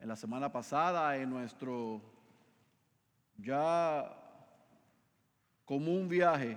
En la semana pasada, en nuestro ya común viaje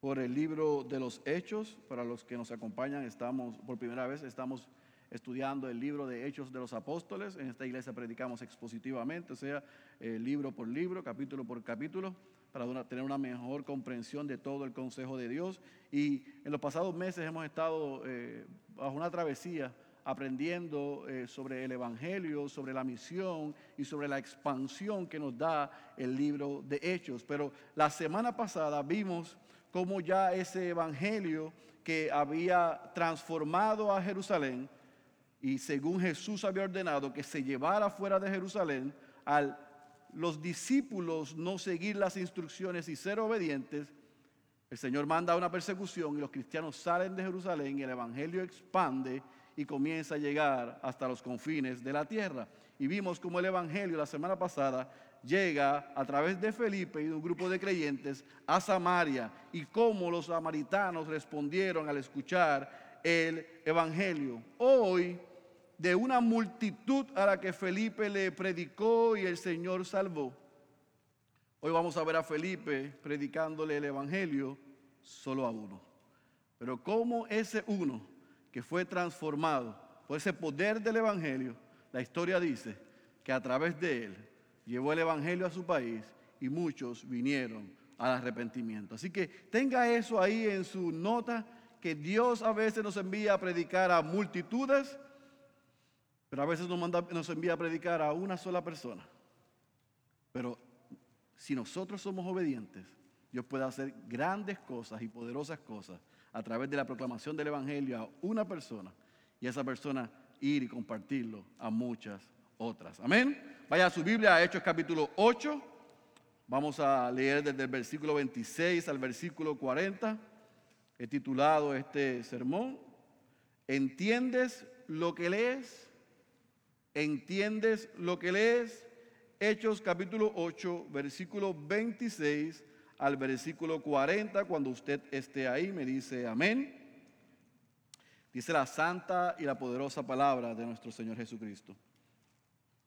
por el libro de los Hechos, para los que nos acompañan, estamos por primera vez, estamos estudiando el libro de Hechos de los Apóstoles. En esta iglesia predicamos expositivamente, o sea, eh, libro por libro, capítulo por capítulo, para tener una mejor comprensión de todo el consejo de Dios. Y en los pasados meses hemos estado eh, bajo una travesía aprendiendo eh, sobre el Evangelio, sobre la misión y sobre la expansión que nos da el libro de Hechos. Pero la semana pasada vimos cómo ya ese Evangelio que había transformado a Jerusalén, y según Jesús había ordenado que se llevara fuera de Jerusalén, al los discípulos no seguir las instrucciones y ser obedientes, el Señor manda una persecución y los cristianos salen de Jerusalén y el Evangelio expande y comienza a llegar hasta los confines de la tierra. Y vimos cómo el Evangelio la semana pasada llega a través de Felipe y de un grupo de creyentes a Samaria y cómo los samaritanos respondieron al escuchar el Evangelio. Hoy de una multitud a la que Felipe le predicó y el Señor salvó. Hoy vamos a ver a Felipe predicándole el Evangelio solo a uno. Pero como ese uno que fue transformado por ese poder del Evangelio, la historia dice que a través de él llevó el Evangelio a su país y muchos vinieron al arrepentimiento. Así que tenga eso ahí en su nota, que Dios a veces nos envía a predicar a multitudes pero a veces nos, manda, nos envía a predicar a una sola persona. Pero si nosotros somos obedientes, Dios puede hacer grandes cosas y poderosas cosas a través de la proclamación del Evangelio a una persona y esa persona ir y compartirlo a muchas otras. Amén. Vaya a su Biblia a Hechos capítulo 8. Vamos a leer desde el versículo 26 al versículo 40. He titulado este sermón, ¿entiendes lo que lees? ¿Entiendes lo que lees? Hechos capítulo 8, versículo 26 al versículo 40. Cuando usted esté ahí, me dice amén. Dice la santa y la poderosa palabra de nuestro Señor Jesucristo.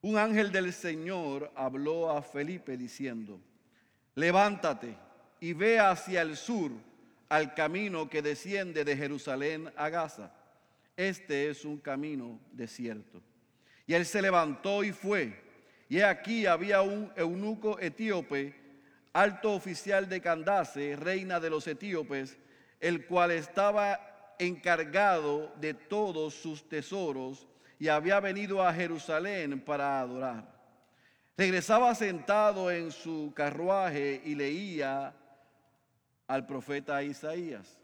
Un ángel del Señor habló a Felipe diciendo, levántate y ve hacia el sur al camino que desciende de Jerusalén a Gaza. Este es un camino desierto. Y él se levantó y fue. Y aquí había un eunuco etíope, alto oficial de Candace, reina de los etíopes, el cual estaba encargado de todos sus tesoros y había venido a Jerusalén para adorar. Regresaba sentado en su carruaje y leía al profeta Isaías.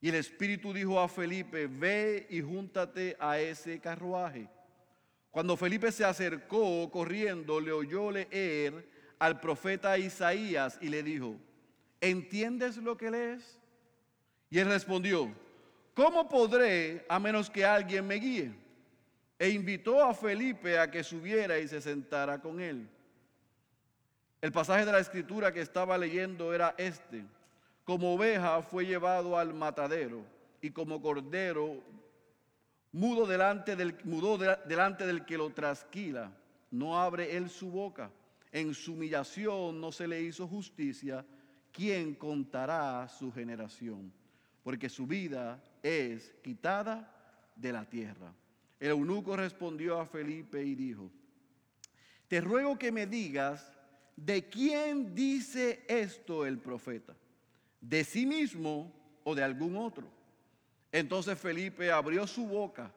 Y el Espíritu dijo a Felipe, ve y júntate a ese carruaje. Cuando Felipe se acercó corriendo, le oyó leer al profeta Isaías y le dijo, ¿entiendes lo que lees? Y él respondió, ¿cómo podré a menos que alguien me guíe? E invitó a Felipe a que subiera y se sentara con él. El pasaje de la escritura que estaba leyendo era este. Como oveja fue llevado al matadero y como cordero mudo delante del, mudó delante del que lo trasquila, no abre él su boca. En su humillación no se le hizo justicia. ¿Quién contará su generación? Porque su vida es quitada de la tierra. El eunuco respondió a Felipe y dijo, te ruego que me digas de quién dice esto el profeta, de sí mismo o de algún otro. Entonces Felipe abrió su boca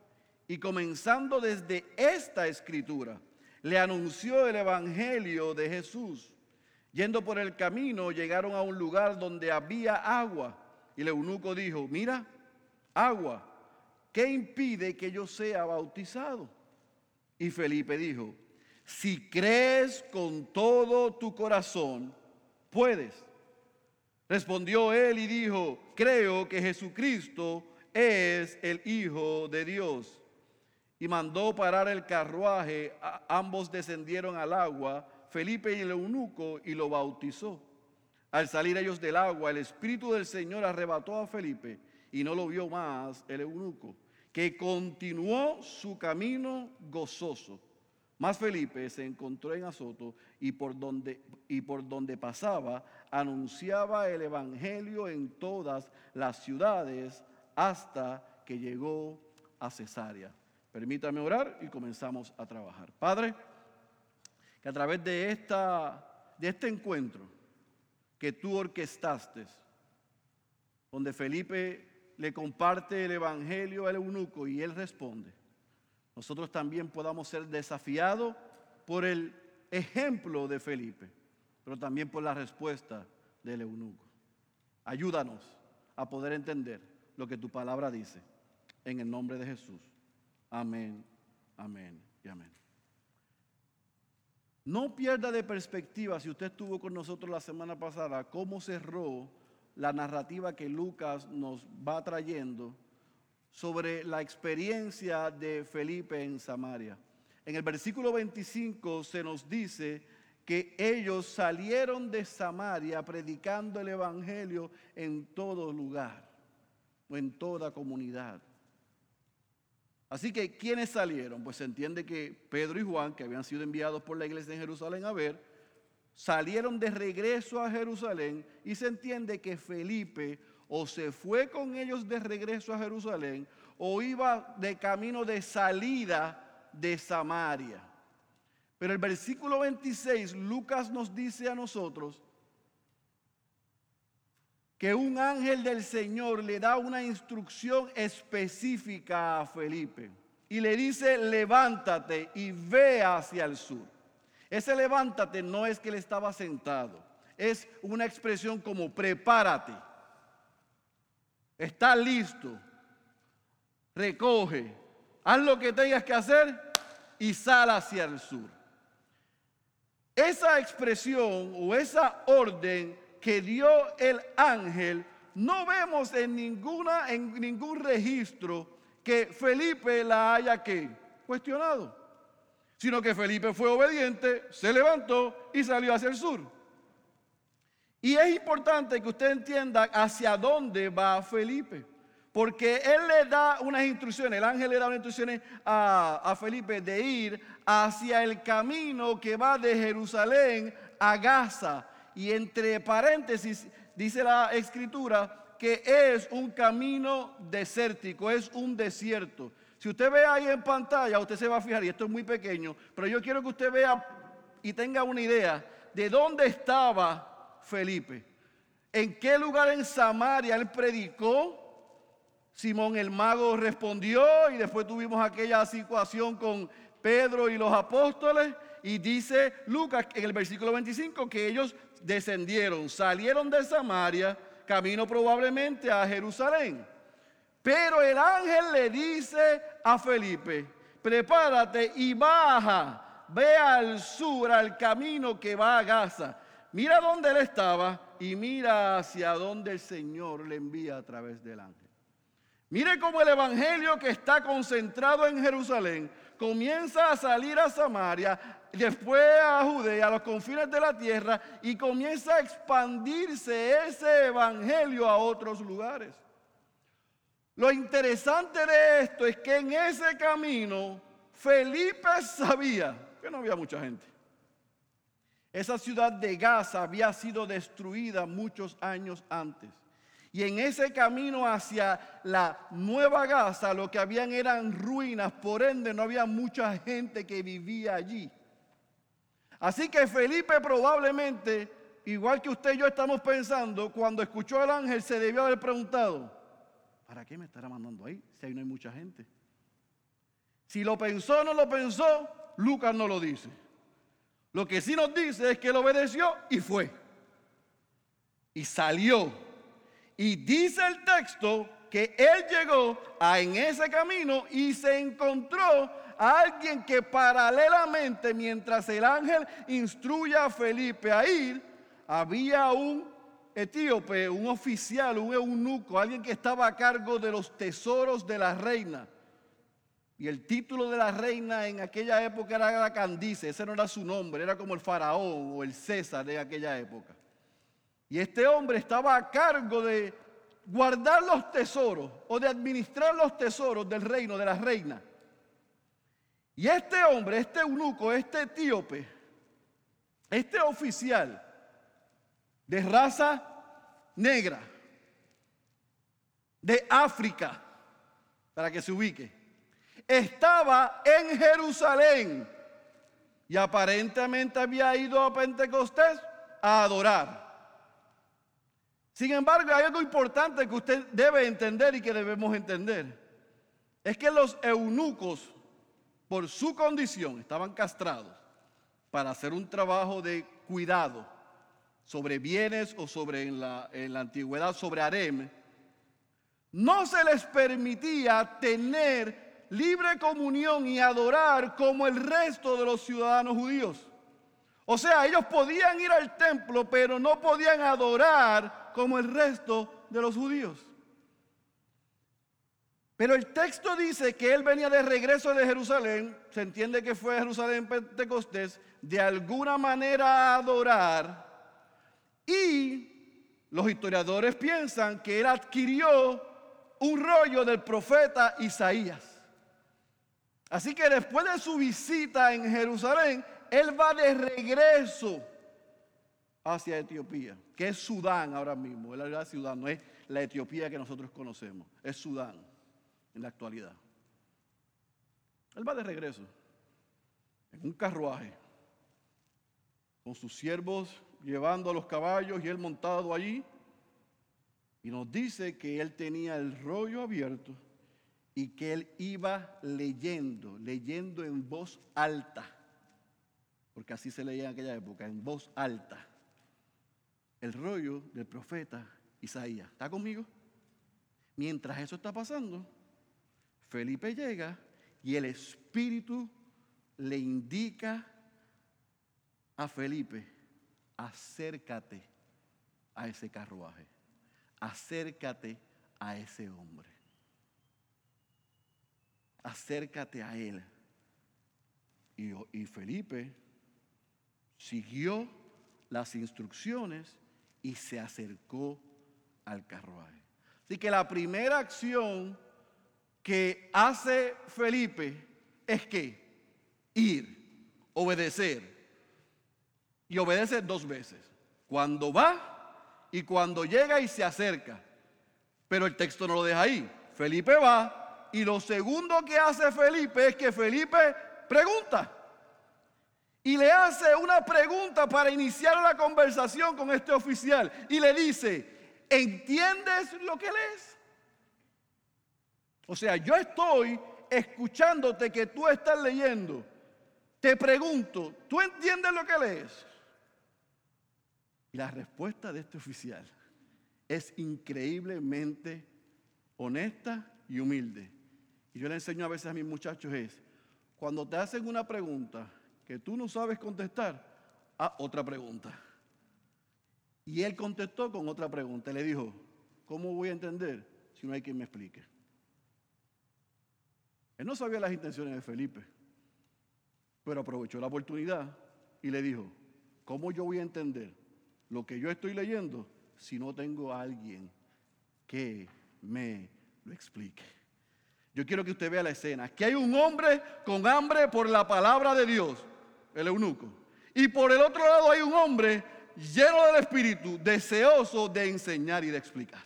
y comenzando desde esta escritura, le anunció el Evangelio de Jesús. Yendo por el camino, llegaron a un lugar donde había agua. Y el eunuco dijo, mira, agua, ¿qué impide que yo sea bautizado? Y Felipe dijo, si crees con todo tu corazón, puedes. Respondió él y dijo, creo que Jesucristo es el Hijo de Dios. Y mandó parar el carruaje, ambos descendieron al agua, Felipe y el eunuco, y lo bautizó. Al salir ellos del agua, el Espíritu del Señor arrebató a Felipe y no lo vio más el eunuco. que continuó su camino gozoso. Mas Felipe se encontró en Azoto y por donde, y por donde pasaba anunciaba el Evangelio en todas las ciudades hasta que llegó a Cesarea. Permítame orar y comenzamos a trabajar. Padre, que a través de, esta, de este encuentro que tú orquestaste, donde Felipe le comparte el Evangelio al eunuco y él responde, nosotros también podamos ser desafiados por el ejemplo de Felipe, pero también por la respuesta del eunuco. Ayúdanos a poder entender lo que tu palabra dice. En el nombre de Jesús. Amén, amén y amén. No pierda de perspectiva, si usted estuvo con nosotros la semana pasada, cómo cerró la narrativa que Lucas nos va trayendo sobre la experiencia de Felipe en Samaria. En el versículo 25 se nos dice que ellos salieron de Samaria predicando el Evangelio en todo lugar o en toda comunidad. Así que, ¿quiénes salieron? Pues se entiende que Pedro y Juan, que habían sido enviados por la iglesia en Jerusalén a ver, salieron de regreso a Jerusalén y se entiende que Felipe o se fue con ellos de regreso a Jerusalén o iba de camino de salida de Samaria. Pero el versículo 26, Lucas nos dice a nosotros que un ángel del Señor le da una instrucción específica a Felipe y le dice, levántate y ve hacia el sur. Ese levántate no es que él estaba sentado, es una expresión como prepárate, está listo, recoge, haz lo que tengas que hacer y sal hacia el sur. Esa expresión o esa orden que dio el ángel, no vemos en, ninguna, en ningún registro que Felipe la haya que cuestionado, sino que Felipe fue obediente, se levantó y salió hacia el sur. Y es importante que usted entienda hacia dónde va Felipe, porque él le da unas instrucciones, el ángel le da unas instrucciones a, a Felipe de ir hacia el camino que va de Jerusalén a Gaza y entre paréntesis dice la escritura que es un camino desértico, es un desierto. Si usted ve ahí en pantalla, usted se va a fijar, y esto es muy pequeño, pero yo quiero que usted vea y tenga una idea de dónde estaba Felipe. ¿En qué lugar en Samaria él predicó? Simón el mago respondió y después tuvimos aquella situación con Pedro y los apóstoles. Y dice Lucas en el versículo 25 que ellos descendieron, salieron de Samaria, camino probablemente a Jerusalén. Pero el ángel le dice a Felipe, prepárate y baja, ve al sur, al camino que va a Gaza. Mira dónde él estaba y mira hacia dónde el Señor le envía a través del ángel. Mire cómo el Evangelio que está concentrado en Jerusalén comienza a salir a Samaria, después a Judea, a los confines de la tierra, y comienza a expandirse ese evangelio a otros lugares. Lo interesante de esto es que en ese camino Felipe sabía que no había mucha gente. Esa ciudad de Gaza había sido destruida muchos años antes. Y en ese camino hacia la nueva Gaza lo que habían eran ruinas, por ende no había mucha gente que vivía allí. Así que Felipe probablemente, igual que usted y yo estamos pensando, cuando escuchó al ángel se debió haber preguntado, ¿para qué me estará mandando ahí si ahí no hay mucha gente? Si lo pensó o no lo pensó, Lucas no lo dice. Lo que sí nos dice es que él obedeció y fue. Y salió y dice el texto que él llegó a, en ese camino y se encontró a alguien que paralelamente, mientras el ángel instruye a Felipe a ir, había un etíope, un oficial, un eunuco, alguien que estaba a cargo de los tesoros de la reina. Y el título de la reina en aquella época era la Candice, ese no era su nombre, era como el faraón o el César de aquella época. Y este hombre estaba a cargo de guardar los tesoros o de administrar los tesoros del reino de la reina. Y este hombre, este eunuco, este etíope, este oficial de raza negra, de África, para que se ubique, estaba en Jerusalén y aparentemente había ido a Pentecostés a adorar. Sin embargo, hay algo importante que usted debe entender y que debemos entender. Es que los eunucos, por su condición, estaban castrados para hacer un trabajo de cuidado sobre bienes o sobre en la, en la antigüedad, sobre harem. No se les permitía tener libre comunión y adorar como el resto de los ciudadanos judíos. O sea, ellos podían ir al templo, pero no podían adorar como el resto de los judíos. Pero el texto dice que él venía de regreso de Jerusalén, se entiende que fue a Jerusalén Pentecostés, de alguna manera a adorar, y los historiadores piensan que él adquirió un rollo del profeta Isaías. Así que después de su visita en Jerusalén, él va de regreso hacia Etiopía, que es Sudán ahora mismo. Es la Sudán, no es la Etiopía que nosotros conocemos, es Sudán en la actualidad. Él va de regreso en un carruaje con sus siervos llevando a los caballos y él montado allí. Y nos dice que él tenía el rollo abierto y que él iba leyendo, leyendo en voz alta, porque así se leía en aquella época, en voz alta el rollo del profeta Isaías. ¿Está conmigo? Mientras eso está pasando, Felipe llega y el Espíritu le indica a Felipe, acércate a ese carruaje, acércate a ese hombre, acércate a él. Y, Felipe siguió las instrucciones y se acercó al carruaje. Así que la primera acción que hace Felipe es que ir, obedecer. Y obedece dos veces. Cuando va y cuando llega y se acerca. Pero el texto no lo deja ahí. Felipe va y lo segundo que hace Felipe es que Felipe pregunta y le hace una pregunta para iniciar la conversación con este oficial y le dice, ¿entiendes lo que lees? O sea, yo estoy escuchándote que tú estás leyendo. Te pregunto, ¿tú entiendes lo que lees? Y la respuesta de este oficial es increíblemente honesta y humilde. Y yo le enseño a veces a mis muchachos es, cuando te hacen una pregunta, que tú no sabes contestar, a otra pregunta. Y él contestó con otra pregunta. Le dijo, ¿cómo voy a entender si no hay quien me explique? Él no sabía las intenciones de Felipe, pero aprovechó la oportunidad y le dijo, ¿cómo yo voy a entender lo que yo estoy leyendo si no tengo a alguien que me lo explique? Yo quiero que usted vea la escena. Que hay un hombre con hambre por la palabra de Dios el eunuco. Y por el otro lado hay un hombre lleno del Espíritu, deseoso de enseñar y de explicar.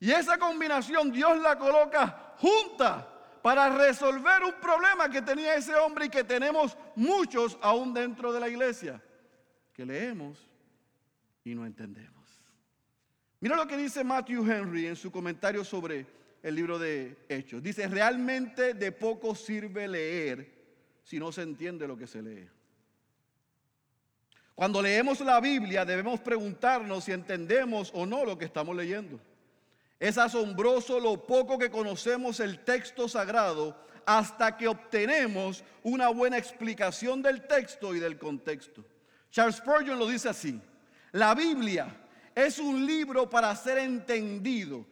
Y esa combinación Dios la coloca junta para resolver un problema que tenía ese hombre y que tenemos muchos aún dentro de la iglesia, que leemos y no entendemos. Mira lo que dice Matthew Henry en su comentario sobre el libro de Hechos. Dice, realmente de poco sirve leer si no se entiende lo que se lee. Cuando leemos la Biblia debemos preguntarnos si entendemos o no lo que estamos leyendo. Es asombroso lo poco que conocemos el texto sagrado hasta que obtenemos una buena explicación del texto y del contexto. Charles Spurgeon lo dice así, la Biblia es un libro para ser entendido.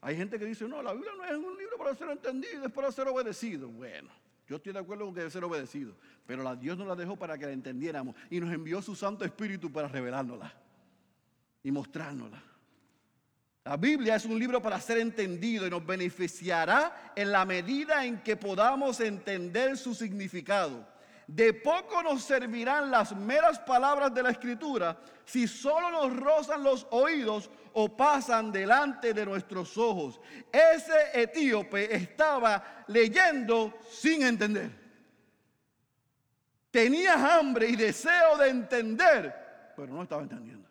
Hay gente que dice, no, la Biblia no es un libro para ser entendido, es para ser obedecido. Bueno, yo estoy de acuerdo con que debe ser obedecido, pero la, Dios nos la dejó para que la entendiéramos y nos envió su Santo Espíritu para revelárnosla y mostrárnosla. La Biblia es un libro para ser entendido y nos beneficiará en la medida en que podamos entender su significado. De poco nos servirán las meras palabras de la escritura si solo nos rozan los oídos o pasan delante de nuestros ojos. Ese etíope estaba leyendo sin entender. Tenía hambre y deseo de entender, pero no estaba entendiendo.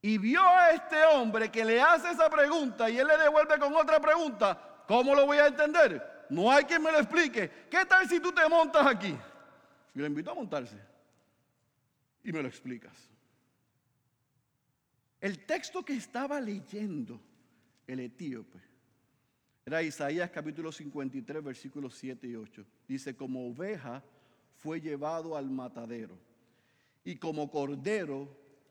Y vio a este hombre que le hace esa pregunta y él le devuelve con otra pregunta. ¿Cómo lo voy a entender? No hay quien me lo explique. ¿Qué tal si tú te montas aquí? Y le invito a montarse. Y me lo explicas. El texto que estaba leyendo el etíope era Isaías capítulo 53, versículos 7 y 8. Dice, como oveja fue llevado al matadero y como cordero,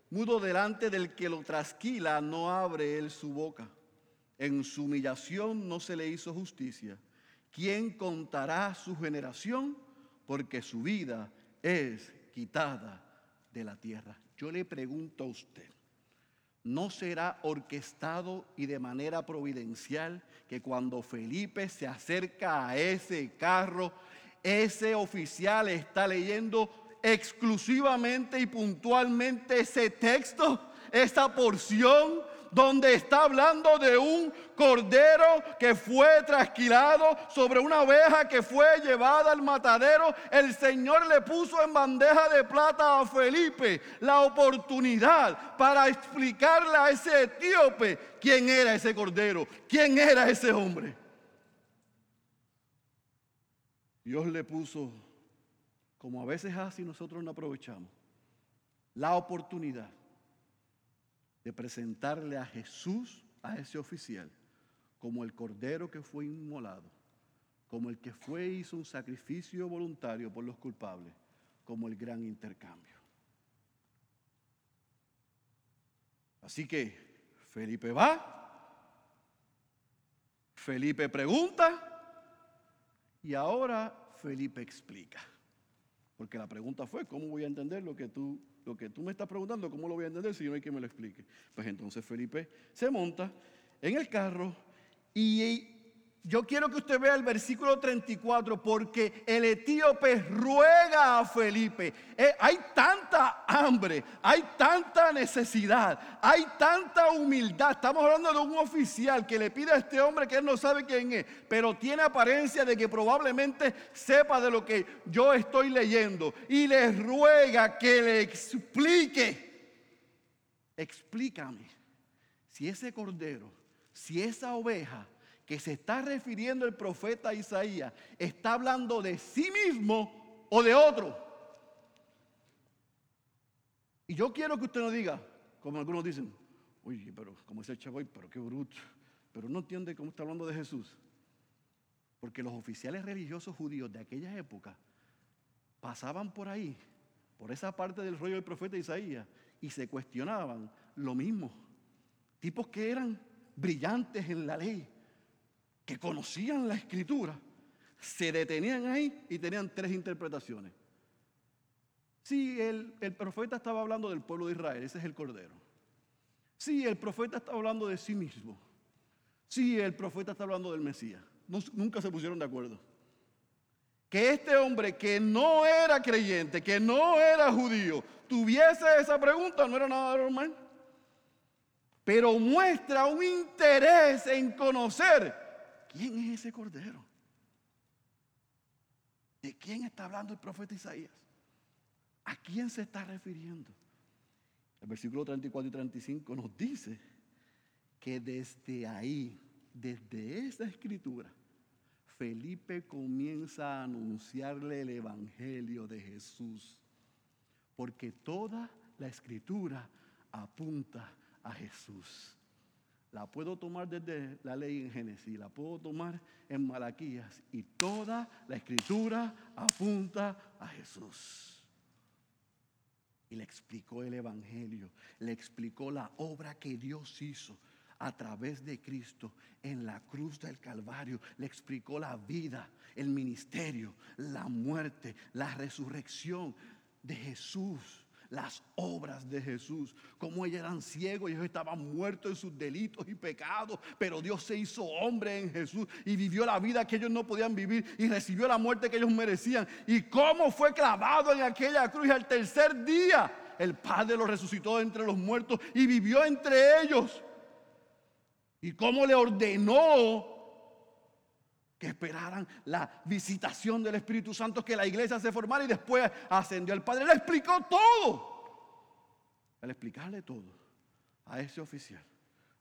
mudo delante del que lo trasquila, no abre él su boca. En su humillación no se le hizo justicia. ¿Quién contará su generación? Porque su vida es quitada de la tierra. Yo le pregunto a usted, ¿no será orquestado y de manera providencial que cuando Felipe se acerca a ese carro, ese oficial está leyendo exclusivamente y puntualmente ese texto, esa porción donde está hablando de un cordero que fue trasquilado sobre una oveja que fue llevada al matadero. El Señor le puso en bandeja de plata a Felipe la oportunidad para explicarle a ese etíope quién era ese cordero, quién era ese hombre. Dios le puso, como a veces así nosotros no aprovechamos, la oportunidad de presentarle a Jesús, a ese oficial, como el cordero que fue inmolado, como el que fue e hizo un sacrificio voluntario por los culpables, como el gran intercambio. Así que Felipe va, Felipe pregunta y ahora Felipe explica. Porque la pregunta fue, ¿cómo voy a entender lo que tú lo que tú me estás preguntando, ¿cómo lo voy a entender si no hay quien me lo explique? Pues entonces Felipe se monta en el carro y yo quiero que usted vea el versículo 34 porque el etíope ruega a Felipe. Eh, hay tanta hambre, hay tanta necesidad, hay tanta humildad. Estamos hablando de un oficial que le pide a este hombre que él no sabe quién es, pero tiene apariencia de que probablemente sepa de lo que yo estoy leyendo. Y le ruega que le explique. Explícame si ese cordero, si esa oveja que se está refiriendo el profeta Isaías está hablando de sí mismo o de otro. Y yo quiero que usted no diga, como algunos dicen, uy, pero como ese chavoy, pero qué bruto, pero no entiende cómo está hablando de Jesús. Porque los oficiales religiosos judíos de aquella época pasaban por ahí, por esa parte del rollo del profeta Isaías, y se cuestionaban lo mismo. Tipos que eran brillantes en la ley, que conocían la escritura, se detenían ahí y tenían tres interpretaciones. Sí, el, el, profeta estaba hablando del pueblo de Israel, ese es el Cordero. Sí, el profeta estaba hablando de sí mismo. Sí, el profeta está hablando del Mesías. nunca se pusieron de acuerdo. Que este hombre que no era creyente, que no era judío, tuviese esa pregunta no era nada normal. Pero muestra un interés en conocer ¿Quién es ese cordero? ¿De quién está hablando el profeta Isaías? ¿A quién se está refiriendo? El versículo 34 y 35 nos dice que desde ahí, desde esa escritura, Felipe comienza a anunciarle el Evangelio de Jesús. Porque toda la escritura apunta a Jesús. La puedo tomar desde la ley en Génesis, la puedo tomar en Malaquías y toda la escritura apunta a Jesús. Y le explicó el Evangelio, le explicó la obra que Dios hizo a través de Cristo en la cruz del Calvario. Le explicó la vida, el ministerio, la muerte, la resurrección de Jesús las obras de Jesús, como ellos eran ciegos, ellos estaban muertos en sus delitos y pecados, pero Dios se hizo hombre en Jesús y vivió la vida que ellos no podían vivir y recibió la muerte que ellos merecían. Y cómo fue clavado en aquella cruz al tercer día el Padre lo resucitó entre los muertos y vivió entre ellos. Y cómo le ordenó que esperaran la visitación del Espíritu Santo, que la iglesia se formara y después ascendió al Padre. Le explicó todo. Al explicarle todo a ese oficial,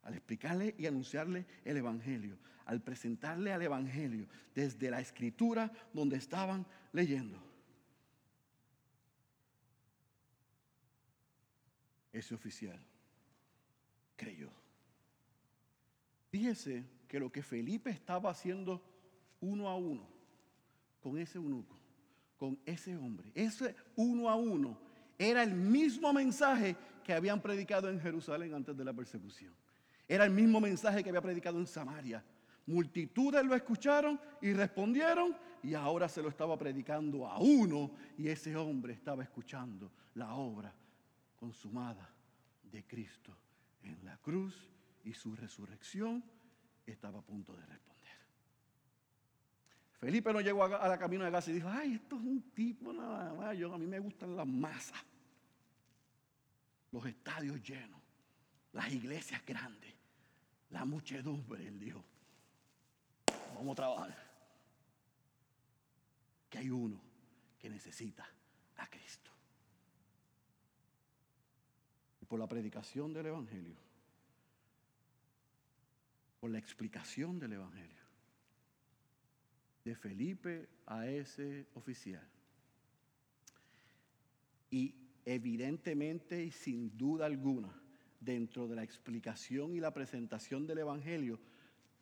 al explicarle y anunciarle el Evangelio, al presentarle al Evangelio desde la escritura donde estaban leyendo. Ese oficial creyó. Fíjese que lo que Felipe estaba haciendo uno a uno con ese eunuco, con ese hombre. Ese uno a uno era el mismo mensaje que habían predicado en Jerusalén antes de la persecución. Era el mismo mensaje que había predicado en Samaria. Multitudes lo escucharon y respondieron y ahora se lo estaba predicando a uno y ese hombre estaba escuchando la obra consumada de Cristo en la cruz y su resurrección estaba a punto de responder. Felipe no llegó a, la camino de Gaza y dijo, ay, esto es un tipo nada más, yo, a mí me gustan las masas, los estadios llenos, las iglesias grandes, la muchedumbre. Él dijo, vamos a trabajar. Que hay uno que necesita a Cristo. Y por la predicación del Evangelio, por la explicación del Evangelio, de Felipe a ese oficial. Y evidentemente y sin duda alguna, dentro de la explicación y la presentación del Evangelio,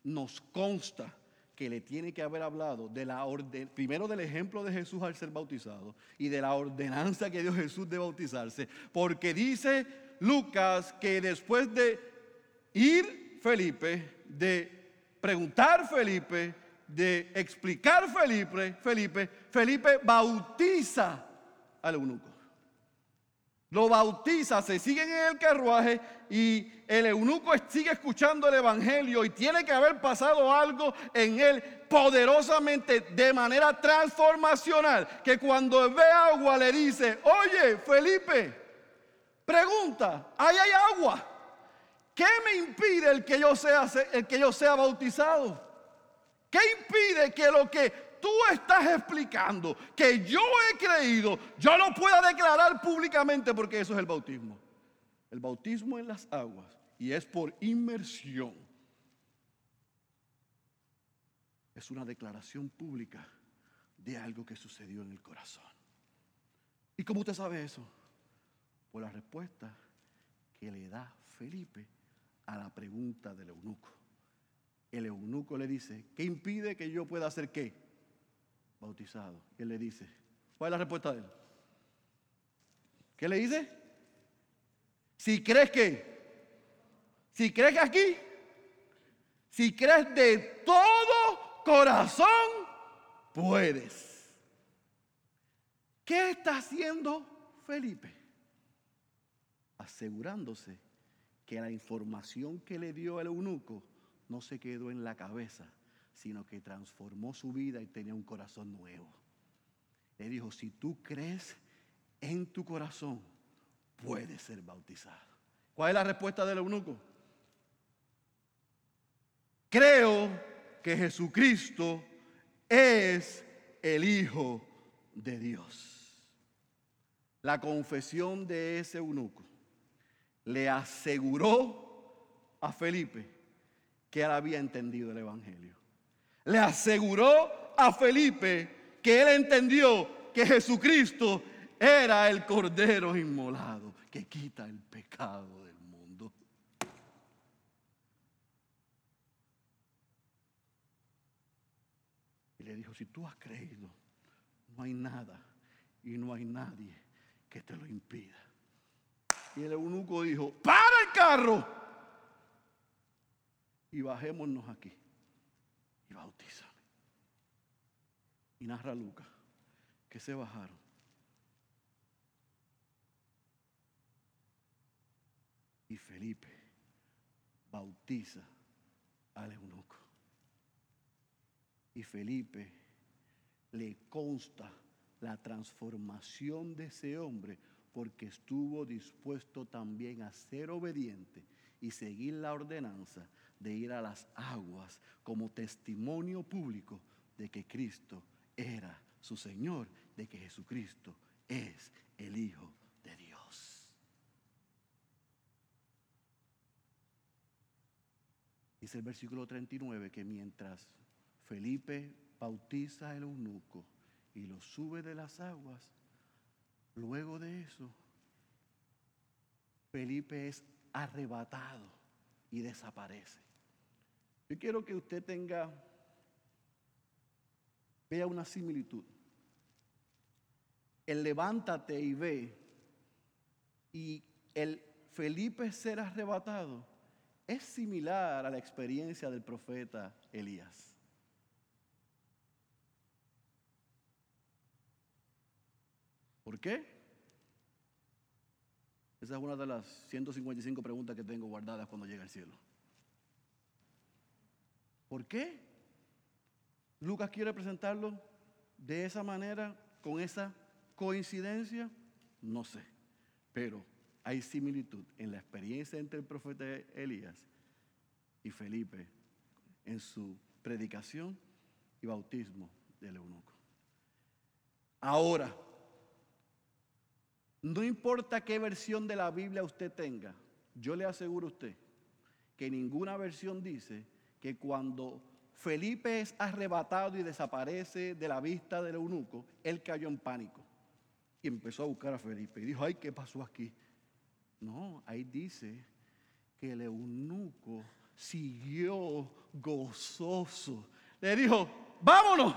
nos consta que le tiene que haber hablado de la orden, primero del ejemplo de Jesús al ser bautizado y de la ordenanza que dio Jesús de bautizarse, porque dice Lucas que después de ir Felipe, de preguntar Felipe, de explicar Felipe, Felipe, Felipe bautiza al eunuco. Lo bautiza, se siguen en el carruaje y el eunuco sigue escuchando el evangelio y tiene que haber pasado algo en él poderosamente de manera transformacional que cuando ve agua le dice, oye Felipe, pregunta, ahí hay agua. ¿Qué me impide el que yo sea, el que yo sea bautizado? ¿Qué impide que lo que tú estás explicando, que yo he creído, yo lo pueda declarar públicamente? Porque eso es el bautismo. El bautismo en las aguas y es por inmersión. Es una declaración pública de algo que sucedió en el corazón. ¿Y cómo usted sabe eso? Por la respuesta que le da Felipe a la pregunta del eunuco el eunuco le dice, ¿qué impide que yo pueda ser qué? Bautizado. Él le dice, ¿cuál es la respuesta de él? ¿Qué le dice? Si crees que, si crees que aquí, si crees de todo corazón, puedes. ¿Qué está haciendo Felipe? Asegurándose que la información que le dio el eunuco no se quedó en la cabeza, sino que transformó su vida y tenía un corazón nuevo. Le dijo, si tú crees en tu corazón, puedes ser bautizado. ¿Cuál es la respuesta del eunuco? Creo que Jesucristo es el Hijo de Dios. La confesión de ese eunuco le aseguró a Felipe que él había entendido el Evangelio. Le aseguró a Felipe que él entendió que Jesucristo era el Cordero inmolado que quita el pecado del mundo. Y le dijo, si tú has creído, no hay nada y no hay nadie que te lo impida. Y el eunuco dijo, para el carro y bajémonos aquí y bautízame. Y narra Lucas que se bajaron. Y Felipe bautiza al eunuco. Y Felipe le consta la transformación de ese hombre porque estuvo dispuesto también a ser obediente y seguir la ordenanza de ir a las aguas como testimonio público de que Cristo era su Señor, de que Jesucristo es el Hijo de Dios. Dice el versículo 39 que mientras Felipe bautiza al eunuco y lo sube de las aguas, luego de eso, Felipe es arrebatado y desaparece. Yo quiero que usted tenga, vea una similitud. El levántate y ve y el Felipe ser arrebatado es similar a la experiencia del profeta Elías. ¿Por qué? Esa es una de las 155 preguntas que tengo guardadas cuando llega al cielo. ¿Por qué? Lucas quiere presentarlo de esa manera, con esa coincidencia, no sé. Pero hay similitud en la experiencia entre el profeta Elías y Felipe en su predicación y bautismo del eunuco. Ahora, no importa qué versión de la Biblia usted tenga, yo le aseguro a usted que ninguna versión dice que cuando Felipe es arrebatado y desaparece de la vista del eunuco, él cayó en pánico y empezó a buscar a Felipe y dijo, ay, ¿qué pasó aquí? No, ahí dice que el eunuco siguió gozoso. Le dijo, vámonos,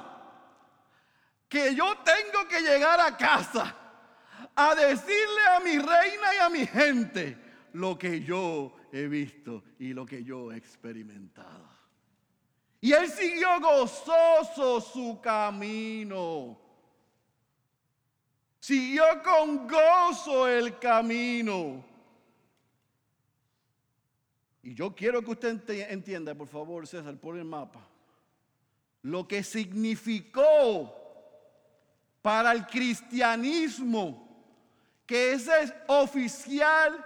que yo tengo que llegar a casa a decirle a mi reina y a mi gente lo que yo he visto y lo que yo he experimentado. Y él siguió gozoso su camino. Siguió con gozo el camino. Y yo quiero que usted entienda, por favor, César, por el mapa, lo que significó para el cristianismo que ese oficial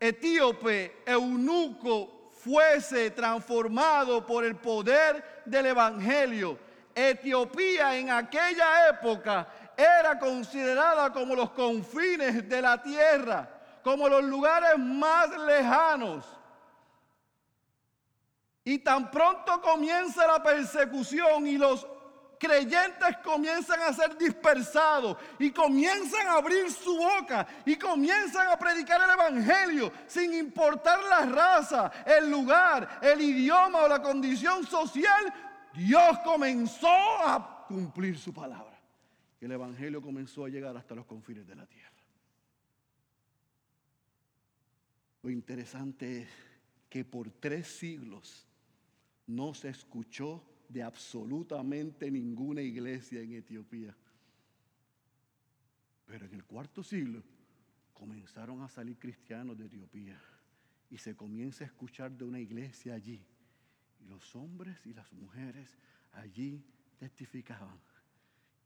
etíope, eunuco, fuese transformado por el poder del Evangelio. Etiopía en aquella época era considerada como los confines de la tierra, como los lugares más lejanos. Y tan pronto comienza la persecución y los creyentes comienzan a ser dispersados y comienzan a abrir su boca y comienzan a predicar el Evangelio sin importar la raza, el lugar, el idioma o la condición social, Dios comenzó a cumplir su palabra. El Evangelio comenzó a llegar hasta los confines de la tierra. Lo interesante es que por tres siglos no se escuchó de absolutamente ninguna iglesia en Etiopía. Pero en el cuarto siglo comenzaron a salir cristianos de Etiopía y se comienza a escuchar de una iglesia allí. Y los hombres y las mujeres allí testificaban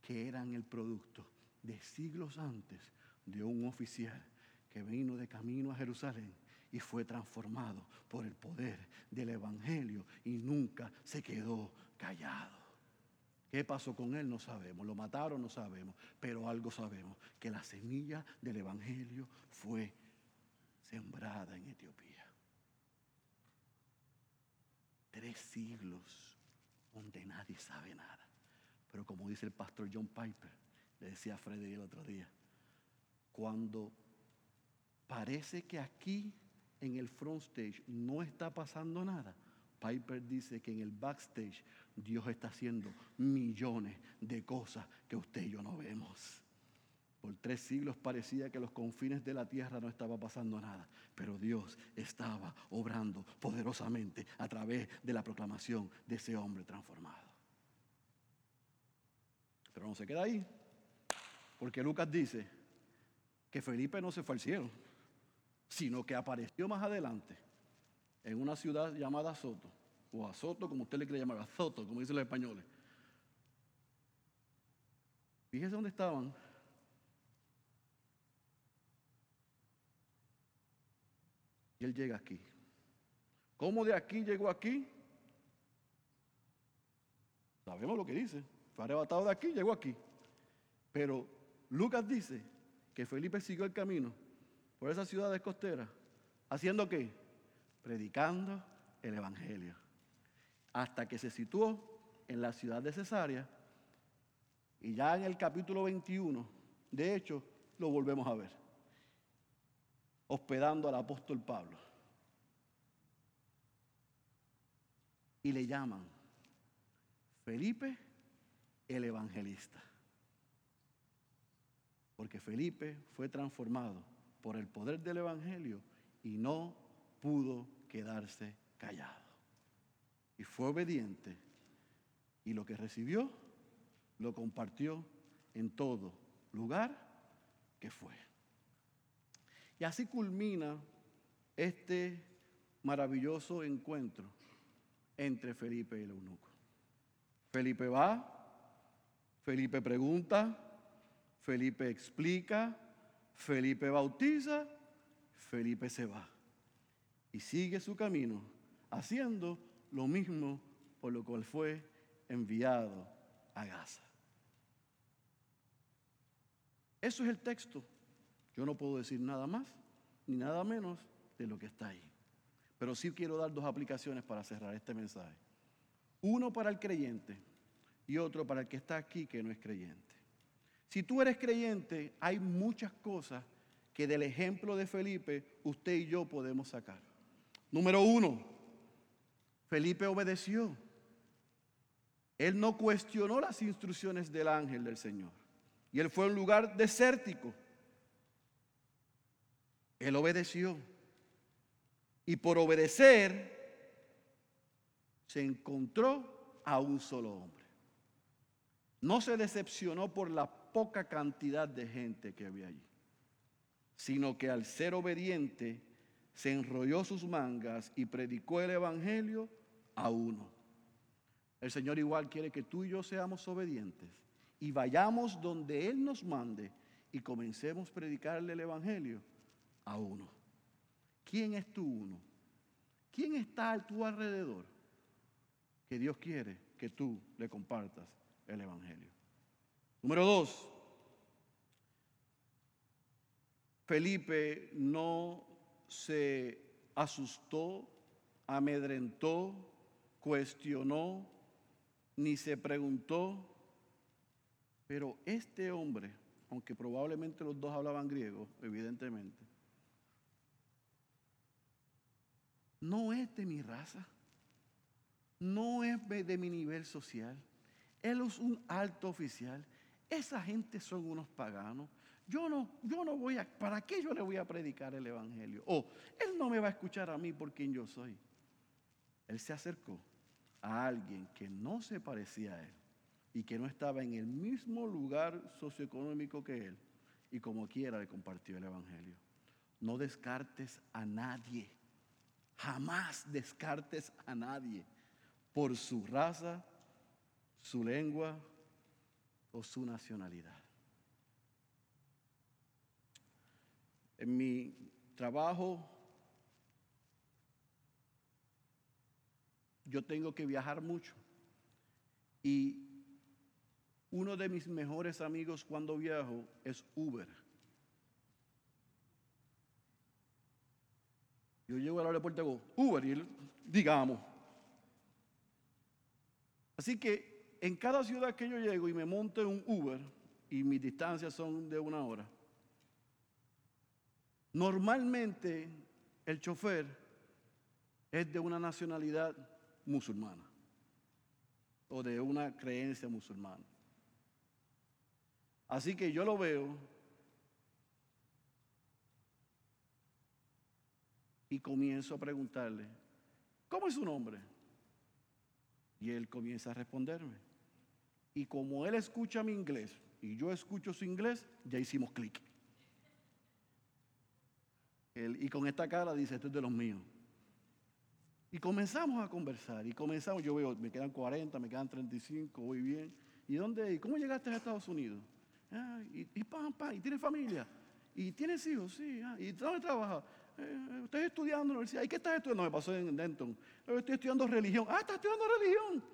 que eran el producto de siglos antes de un oficial que vino de camino a Jerusalén y fue transformado por el poder del Evangelio y nunca se quedó callado. ¿Qué pasó con él? No sabemos. Lo mataron, no sabemos. Pero algo sabemos, que la semilla del Evangelio fue sembrada en Etiopía. Tres siglos donde nadie sabe nada. Pero como dice el pastor John Piper, le decía a Freddy el otro día, cuando parece que aquí en el front stage no está pasando nada, Piper dice que en el backstage Dios está haciendo millones de cosas que usted y yo no vemos. Por tres siglos parecía que los confines de la tierra no estaba pasando nada, pero Dios estaba obrando poderosamente a través de la proclamación de ese hombre transformado. Pero no se queda ahí, porque Lucas dice que Felipe no se fue al cielo. sino que apareció más adelante en una ciudad llamada Soto, o Azoto, como usted le quiere llamar, Azoto, como dicen los españoles. Fíjese dónde estaban. Y él llega aquí. ¿Cómo de aquí llegó aquí? Sabemos lo que dice. Fue arrebatado de aquí, llegó aquí. Pero Lucas dice que Felipe siguió el camino por esas ciudades costeras. ¿Haciendo qué? Predicando el Evangelio. Hasta que se situó en la ciudad de Cesarea. Y ya en el capítulo 21, de hecho, lo volvemos a ver. Hospedando al apóstol Pablo. Y le llaman Felipe el evangelista. Porque Felipe fue transformado por el poder del Evangelio y no pudo quedarse callado. Y fue obediente y lo que recibió lo compartió en todo lugar que fue. Y así culmina este maravilloso encuentro entre Felipe y el eunuco. Felipe va, Felipe pregunta, Felipe explica, Felipe bautiza, Felipe se va y sigue su camino haciendo lo mismo por lo cual fue enviado a Gaza. Eso es el texto. Yo no puedo decir nada más ni nada menos de lo que está ahí. Pero sí quiero dar dos aplicaciones para cerrar este mensaje. Uno para el creyente y otro para el que está aquí que no es creyente. Si tú eres creyente, hay muchas cosas que del ejemplo de Felipe usted y yo podemos sacar. Número uno, Felipe obedeció. Él no cuestionó las instrucciones del ángel del Señor. Y él fue a un lugar desértico. Él obedeció. Y por obedecer, se encontró a un solo hombre. No se decepcionó por la poca cantidad de gente que había allí, sino que al ser obediente, se enrolló sus mangas y predicó el Evangelio a uno. El Señor igual quiere que tú y yo seamos obedientes y vayamos donde Él nos mande y comencemos a predicarle el Evangelio a uno. ¿Quién es tu uno? ¿Quién está a tu alrededor? Que Dios quiere que tú le compartas el Evangelio. Número dos, Felipe no se asustó, amedrentó, cuestionó, ni se preguntó. Pero este hombre, aunque probablemente los dos hablaban griego, evidentemente, no es de mi raza, no es de mi nivel social. Él es un alto oficial. Esa gente son unos paganos. Yo no, yo no voy a, ¿para qué yo le voy a predicar el Evangelio? O él no me va a escuchar a mí por quien yo soy. Él se acercó a alguien que no se parecía a él y que no estaba en el mismo lugar socioeconómico que él y como quiera le compartió el Evangelio. No descartes a nadie, jamás descartes a nadie por su raza, su lengua o su nacionalidad. En mi trabajo yo tengo que viajar mucho. Y uno de mis mejores amigos cuando viajo es Uber. Yo llego al aeropuerto y digo, Uber, y digamos. Así que en cada ciudad que yo llego y me monto en un Uber, y mis distancias son de una hora, Normalmente el chofer es de una nacionalidad musulmana o de una creencia musulmana. Así que yo lo veo y comienzo a preguntarle, ¿cómo es su nombre? Y él comienza a responderme. Y como él escucha mi inglés y yo escucho su inglés, ya hicimos clic. Y con esta cara dice, esto es de los míos. Y comenzamos a conversar y comenzamos, yo veo, me quedan 40, me quedan 35, voy bien. ¿Y dónde? ¿Cómo llegaste a Estados Unidos? Ah, y, y pam, pam, y tienes familia. ¿Y tienes hijos? Sí. Ah, ¿Y dónde trabajas? Eh, estoy estudiando en la universidad. ¿Y qué estás estudiando? No, me pasó en Denton. Estoy estudiando religión. Ah, estás estudiando religión.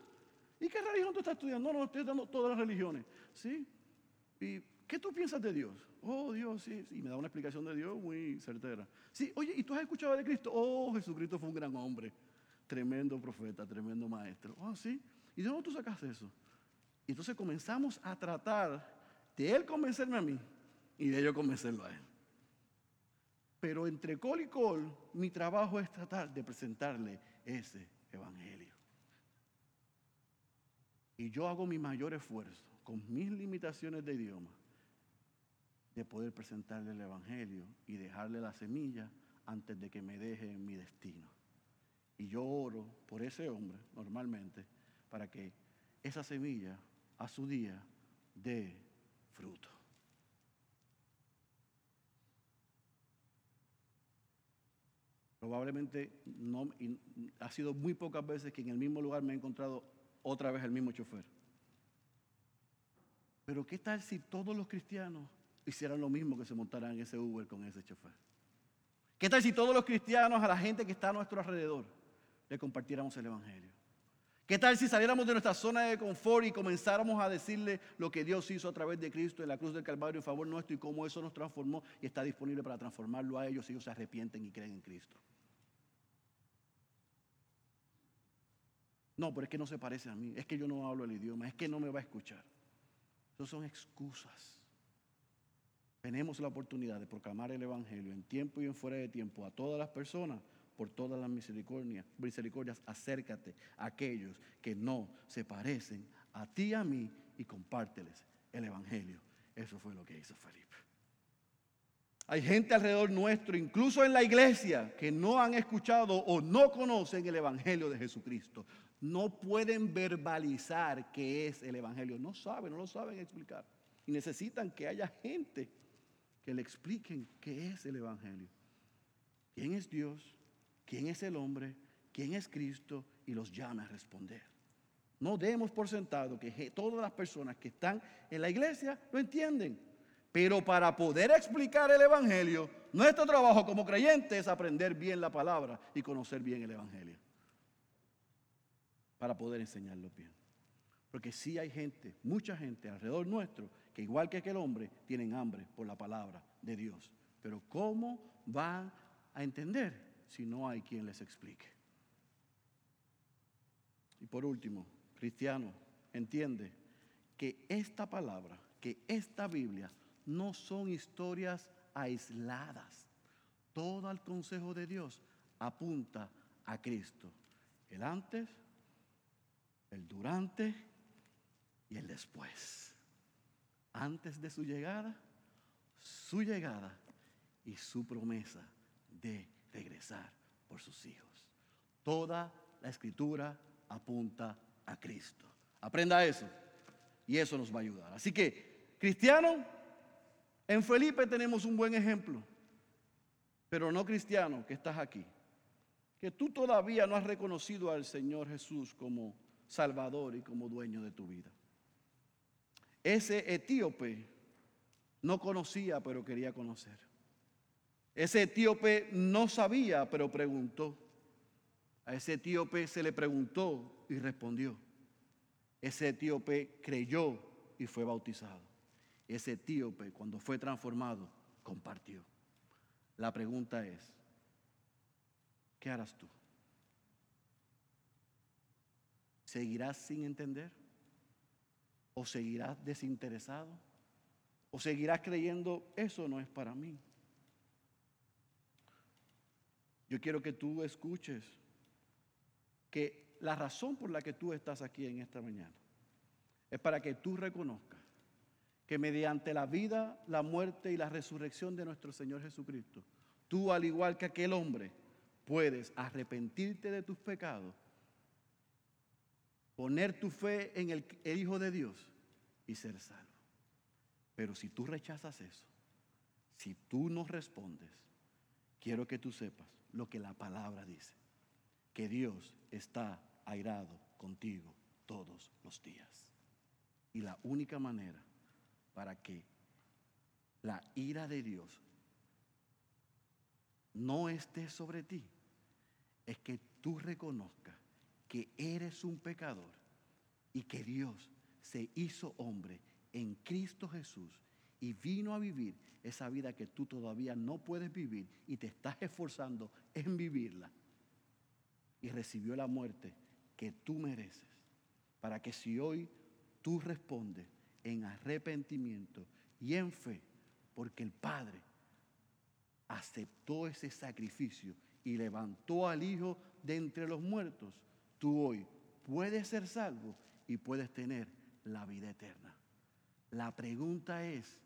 ¿Y qué religión tú estás estudiando? No, no, estoy estudiando todas las religiones. ¿Sí? ¿Y qué tú piensas de Dios? Oh, Dios, sí. Y me da una explicación de Dios muy certera. Sí, oye, ¿y tú has escuchado de Cristo? Oh, Jesucristo fue un gran hombre. Tremendo profeta, tremendo maestro. Oh, sí. ¿Y de dónde tú sacas eso? Y entonces comenzamos a tratar de él convencerme a mí y de yo convencerlo a él. Pero entre col y col, mi trabajo es tratar de presentarle ese evangelio. Y yo hago mi mayor esfuerzo, con mis limitaciones de idioma, de poder presentarle el evangelio y dejarle la semilla antes de que me deje en mi destino. Y yo oro por ese hombre normalmente para que esa semilla a su día dé fruto. Probablemente no, ha sido muy pocas veces que en el mismo lugar me he encontrado otra vez el mismo chofer. Pero ¿qué tal si todos los cristianos hicieran lo mismo que se montaran ese Uber con ese chofer? ¿Qué tal si todos los cristianos, a la gente que está a nuestro alrededor, le compartiéramos el Evangelio? ¿Qué tal si saliéramos de nuestra zona de confort y comenzáramos a decirle lo que Dios hizo a través de Cristo en la cruz del Calvario en favor nuestro y cómo eso nos transformó y está disponible para transformarlo a ellos si ellos se arrepienten y creen en Cristo? No, pero es que no se parece a mí, es que yo no hablo el idioma, es que no me va a escuchar. Esas son excusas. Tenemos la oportunidad de proclamar el Evangelio en tiempo y en fuera de tiempo a todas las personas por todas las misericordias, misericordias, acércate a aquellos que no se parecen a ti y a mí y compárteles el Evangelio. Eso fue lo que hizo Felipe. Hay gente alrededor nuestro, incluso en la iglesia, que no han escuchado o no conocen el Evangelio de Jesucristo. No pueden verbalizar qué es el Evangelio. No saben, no lo saben explicar. Y necesitan que haya gente que le expliquen qué es el Evangelio. ¿Quién es Dios? quién es el hombre, quién es Cristo y los llame a responder. No demos por sentado que todas las personas que están en la iglesia lo entienden. Pero para poder explicar el Evangelio, nuestro trabajo como creyentes es aprender bien la palabra y conocer bien el Evangelio. Para poder enseñarlo bien. Porque sí hay gente, mucha gente alrededor nuestro, que igual que aquel hombre, tienen hambre por la palabra de Dios. Pero ¿cómo van a entender? si no hay quien les explique. Y por último, cristiano, entiende que esta palabra, que esta Biblia, no son historias aisladas. Todo el consejo de Dios apunta a Cristo. El antes, el durante y el después. Antes de su llegada, su llegada y su promesa de regresar por sus hijos. Toda la escritura apunta a Cristo. Aprenda eso y eso nos va a ayudar. Así que, cristiano, en Felipe tenemos un buen ejemplo, pero no cristiano que estás aquí, que tú todavía no has reconocido al Señor Jesús como Salvador y como dueño de tu vida. Ese etíope no conocía, pero quería conocer. Ese etíope no sabía, pero preguntó. A ese etíope se le preguntó y respondió. Ese etíope creyó y fue bautizado. Ese etíope, cuando fue transformado, compartió. La pregunta es, ¿qué harás tú? ¿Seguirás sin entender? ¿O seguirás desinteresado? ¿O seguirás creyendo, eso no es para mí? Yo quiero que tú escuches que la razón por la que tú estás aquí en esta mañana es para que tú reconozcas que mediante la vida, la muerte y la resurrección de nuestro Señor Jesucristo, tú al igual que aquel hombre, puedes arrepentirte de tus pecados, poner tu fe en el, Hijo de Dios y ser salvo. Pero si tú rechazas eso, si tú no respondes, quiero que tú sepas lo que la palabra dice, que Dios está airado contigo todos los días. Y la única manera para que la ira de Dios no esté sobre ti es que tú reconozcas que eres un pecador y que Dios se hizo hombre en Cristo Jesús y vino a vivir esa vida que tú todavía no puedes vivir y te estás esforzando en vivirla. Y recibió la muerte que tú mereces. Para que si hoy tú respondes en arrepentimiento y en fe, porque el Padre aceptó ese sacrificio y levantó al Hijo de entre los muertos, tú hoy puedes ser salvo y puedes tener la vida eterna. La pregunta es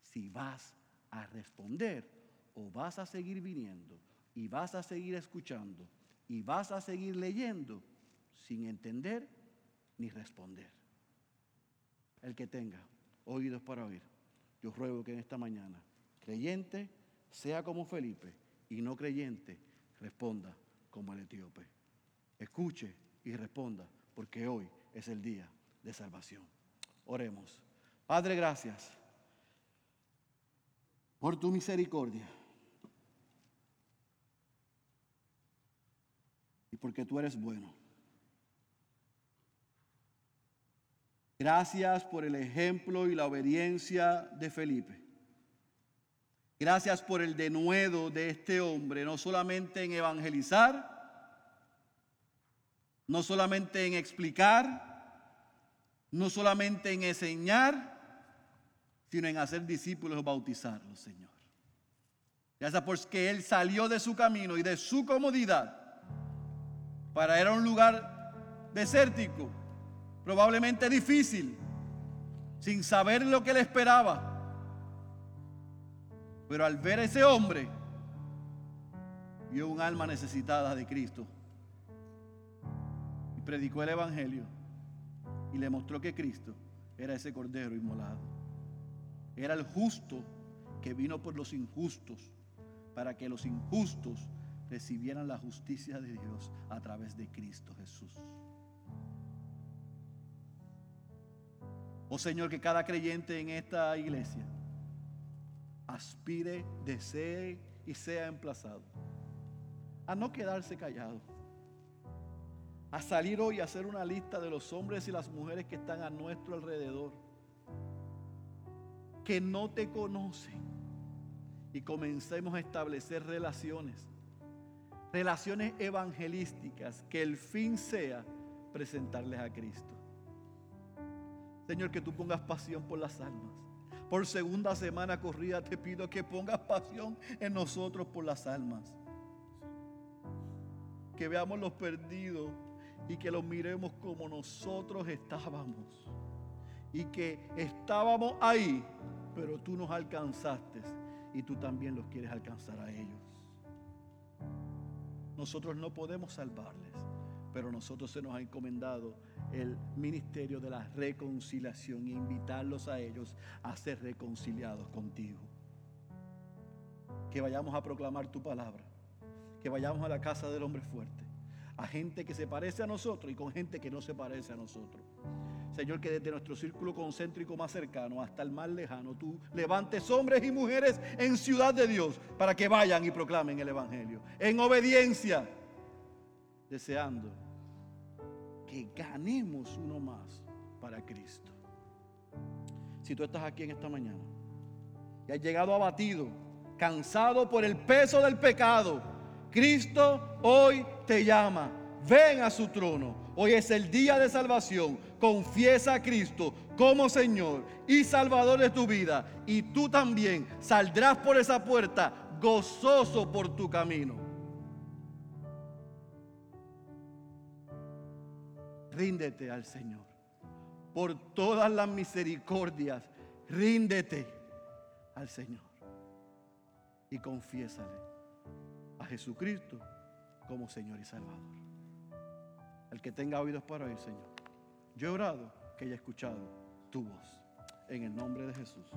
si vas a responder o vas a seguir viniendo y vas a seguir escuchando y vas a seguir leyendo sin entender ni responder. El que tenga oídos para oír, yo ruego que en esta mañana, creyente, sea como Felipe y no creyente, responda como el etíope. Escuche y responda, porque hoy es el día de salvación. Oremos. Padre, gracias por tu misericordia. Y porque tú eres bueno. Gracias por el ejemplo y la obediencia de Felipe. Gracias por el denuedo de este hombre, no solamente en evangelizar, no solamente en explicar, no solamente en enseñar, sino en hacer discípulos y bautizarlos, Señor. Gracias porque Él salió de su camino y de su comodidad para ir a un lugar desértico, probablemente difícil, sin saber lo que le esperaba. Pero al ver a ese hombre, vio un alma necesitada de Cristo predicó el Evangelio y le mostró que Cristo era ese cordero inmolado. Era el justo que vino por los injustos, para que los injustos recibieran la justicia de Dios a través de Cristo Jesús. Oh Señor, que cada creyente en esta iglesia aspire, desee y sea emplazado a no quedarse callado, a salir hoy a hacer una lista de los hombres y las mujeres que están a nuestro alrededor que no te conocen y comencemos a establecer relaciones, relaciones evangelísticas, que el fin sea presentarles a Cristo. Señor, que tú pongas pasión por las almas. Por segunda semana corrida te pido que pongas pasión en nosotros por las almas. Que veamos los perdidos y que los miremos como nosotros estábamos y que estábamos ahí, pero tú nos alcanzaste y tú también los quieres alcanzar a ellos. Nosotros no podemos salvarles, pero nosotros se nos ha encomendado el ministerio de la reconciliación e invitarlos a ellos a ser reconciliados contigo. Que vayamos a proclamar tu palabra, que vayamos a la casa del hombre fuerte, a gente que se parece a nosotros y con gente que no se parece a nosotros Señor, que desde nuestro círculo concéntrico más cercano hasta el más lejano, tú levantes hombres y mujeres en ciudad de Dios para que vayan y proclamen el Evangelio. En obediencia, deseando que ganemos uno más para Cristo. Si tú estás aquí en esta mañana y has llegado abatido, cansado por el peso del pecado, Cristo hoy te llama. Ven a su trono. Hoy es el día de salvación confiesa a Cristo como Señor y Salvador de tu vida y tú también saldrás por esa puerta gozoso por tu camino. Ríndete al Señor. Por todas las misericordias, ríndete al Señor. Y confiésale a Jesucristo como Señor y Salvador. El que tenga oídos para oír, Señor. Yo he orado que haya escuchado tu voz. En el nombre de Jesús.